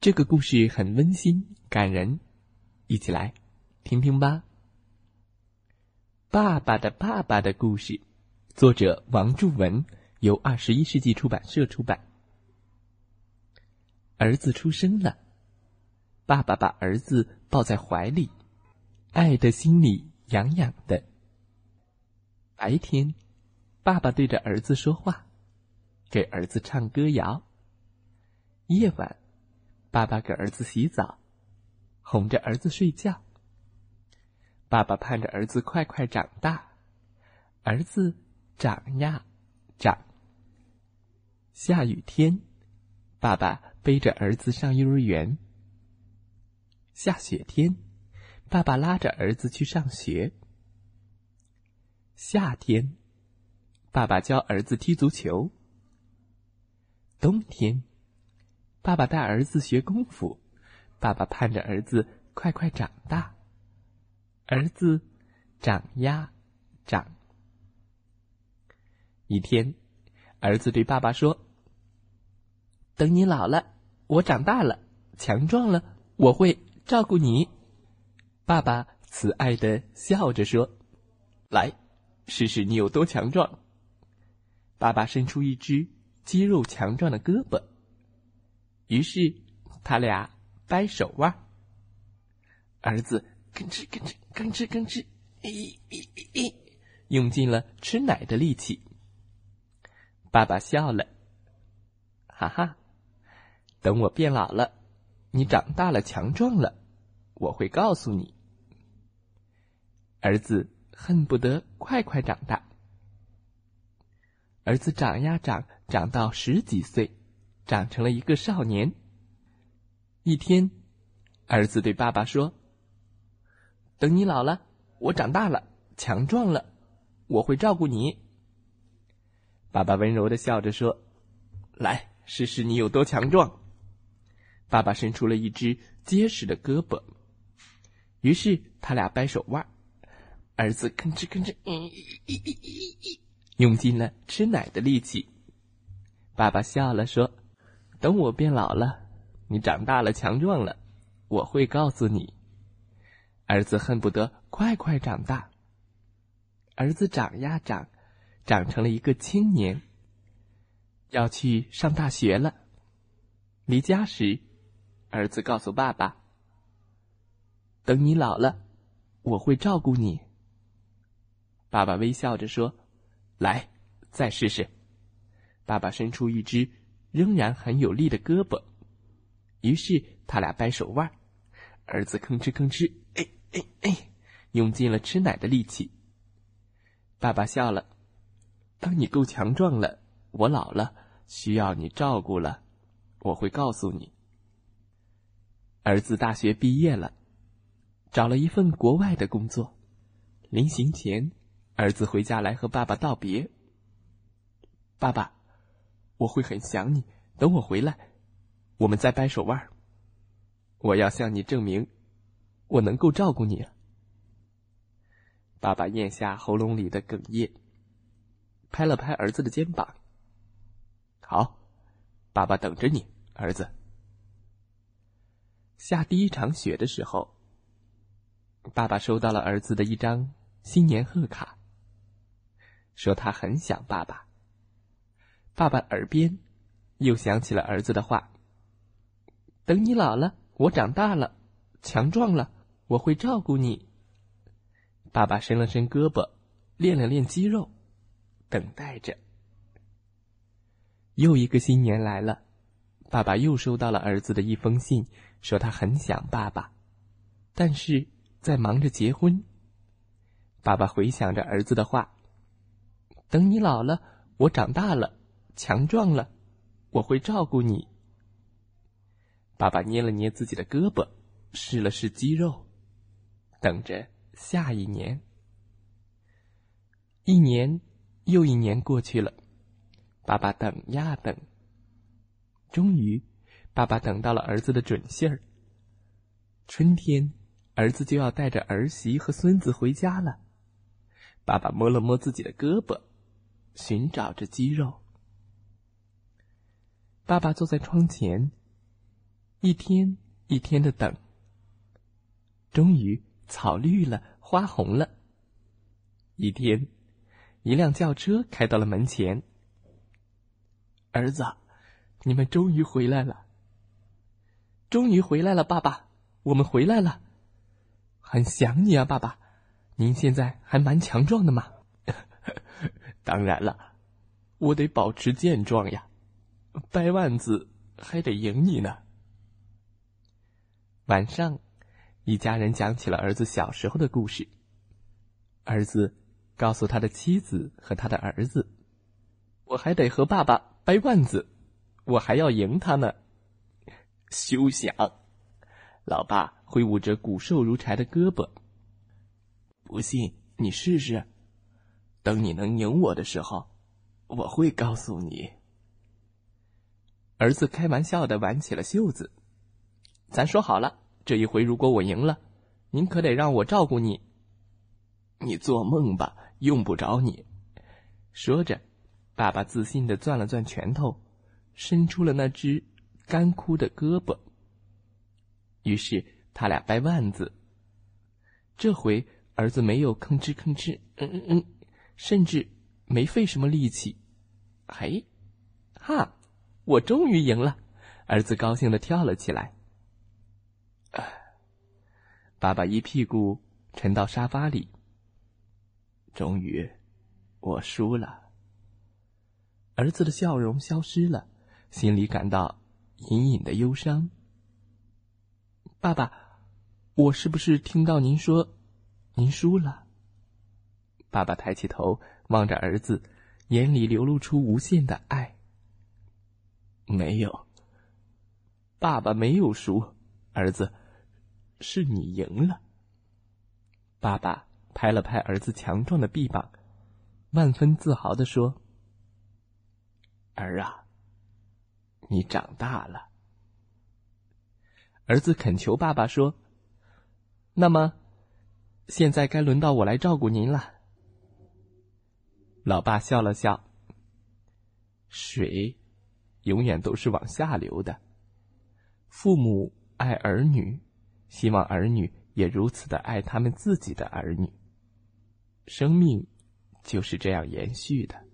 这个故事很温馨感人，一起来听听吧。爸爸的爸爸的故事，作者王祝文，由二十一世纪出版社出版。儿子出生了，爸爸把儿子抱在怀里，爱的心里痒痒的。白天，爸爸对着儿子说话，给儿子唱歌谣。夜晚。爸爸给儿子洗澡，哄着儿子睡觉。爸爸盼着儿子快快长大，儿子长呀长。下雨天，爸爸背着儿子上幼儿园。下雪天，爸爸拉着儿子去上学。夏天，爸爸教儿子踢足球。冬天。爸爸带儿子学功夫，爸爸盼着儿子快快长大。儿子长呀长。一天，儿子对爸爸说：“等你老了，我长大了，强壮了，我会照顾你。”爸爸慈爱的笑着说：“来，试试你有多强壮。”爸爸伸出一只肌肉强壮的胳膊。于是，他俩掰手腕。儿子吭哧吭哧吭哧吭哧，咦咦咦，用尽了吃奶的力气。爸爸笑了，哈哈，等我变老了，你长大了强壮了，我会告诉你。儿子恨不得快快长大。儿子长呀长，长到十几岁。长成了一个少年。一天，儿子对爸爸说：“等你老了，我长大了，强壮了，我会照顾你。”爸爸温柔的笑着说：“来，试试你有多强壮。”爸爸伸出了一只结实的胳膊，于是他俩掰手腕。儿子吭哧吭哧，用尽了吃奶的力气。爸爸笑了说。等我变老了，你长大了，强壮了，我会告诉你。儿子恨不得快快长大。儿子长呀长，长成了一个青年，要去上大学了。离家时，儿子告诉爸爸：“等你老了，我会照顾你。”爸爸微笑着说：“来，再试试。”爸爸伸出一只。仍然很有力的胳膊，于是他俩掰手腕，儿子吭哧吭哧，哎哎哎，用尽了吃奶的力气。爸爸笑了，当你够强壮了，我老了需要你照顾了，我会告诉你。儿子大学毕业了，找了一份国外的工作，临行前，儿子回家来和爸爸道别。爸爸。我会很想你，等我回来，我们再掰手腕。我要向你证明，我能够照顾你。爸爸咽下喉咙里的哽咽，拍了拍儿子的肩膀。好，爸爸等着你，儿子。下第一场雪的时候，爸爸收到了儿子的一张新年贺卡，说他很想爸爸。爸爸耳边，又想起了儿子的话：“等你老了，我长大了，强壮了，我会照顾你。”爸爸伸了伸胳膊，练了练肌肉，等待着。又一个新年来了，爸爸又收到了儿子的一封信，说他很想爸爸，但是在忙着结婚。爸爸回想着儿子的话：“等你老了，我长大了。”强壮了，我会照顾你。爸爸捏了捏自己的胳膊，试了试肌肉，等着下一年。一年又一年过去了，爸爸等呀等。终于，爸爸等到了儿子的准信儿。春天，儿子就要带着儿媳和孙子回家了。爸爸摸了摸自己的胳膊，寻找着肌肉。爸爸坐在窗前，一天一天的等。终于，草绿了，花红了。一天，一辆轿车开到了门前。儿子。你们终于回来了！终于回来了，爸爸，我们回来了，很想你啊，爸爸。您现在还蛮强壮的嘛？当然了，我得保持健壮呀。掰腕子还得赢你呢。晚上，一家人讲起了儿子小时候的故事。儿子告诉他的妻子和他的儿子：“我还得和爸爸掰腕子。”我还要赢他呢！休想！老爸挥舞着骨瘦如柴的胳膊。不信你试试，等你能赢我的时候，我会告诉你。儿子开玩笑的挽起了袖子。咱说好了，这一回如果我赢了，您可得让我照顾你。你做梦吧，用不着你。说着，爸爸自信的攥了攥拳头。伸出了那只干枯的胳膊。于是他俩掰腕子。这回儿子没有吭哧吭哧，嗯嗯嗯，甚至没费什么力气。嘿，哈，我终于赢了！儿子高兴的跳了起来。爸爸一屁股沉到沙发里。终于，我输了。儿子的笑容消失了。心里感到隐隐的忧伤。爸爸，我是不是听到您说您输了？爸爸抬起头望着儿子，眼里流露出无限的爱。没有，爸爸没有输，儿子，是你赢了。爸爸拍了拍儿子强壮的臂膀，万分自豪的说：“儿啊。”你长大了，儿子恳求爸爸说：“那么，现在该轮到我来照顾您了。”老爸笑了笑：“水永远都是往下流的。父母爱儿女，希望儿女也如此的爱他们自己的儿女。生命就是这样延续的。”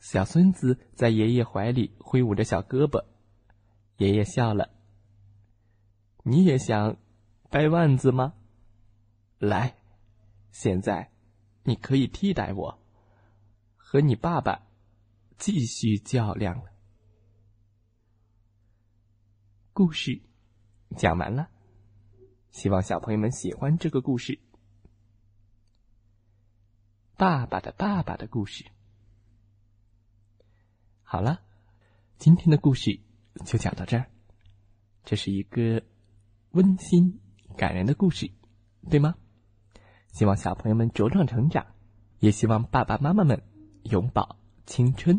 小孙子在爷爷怀里挥舞着小胳膊，爷爷笑了。你也想掰腕子吗？来，现在你可以替代我，和你爸爸继续较量了。故事讲完了，希望小朋友们喜欢这个故事。爸爸的爸爸的故事。好了，今天的故事就讲到这儿。这是一个温馨感人的故事，对吗？希望小朋友们茁壮成长，也希望爸爸妈妈们永葆青春。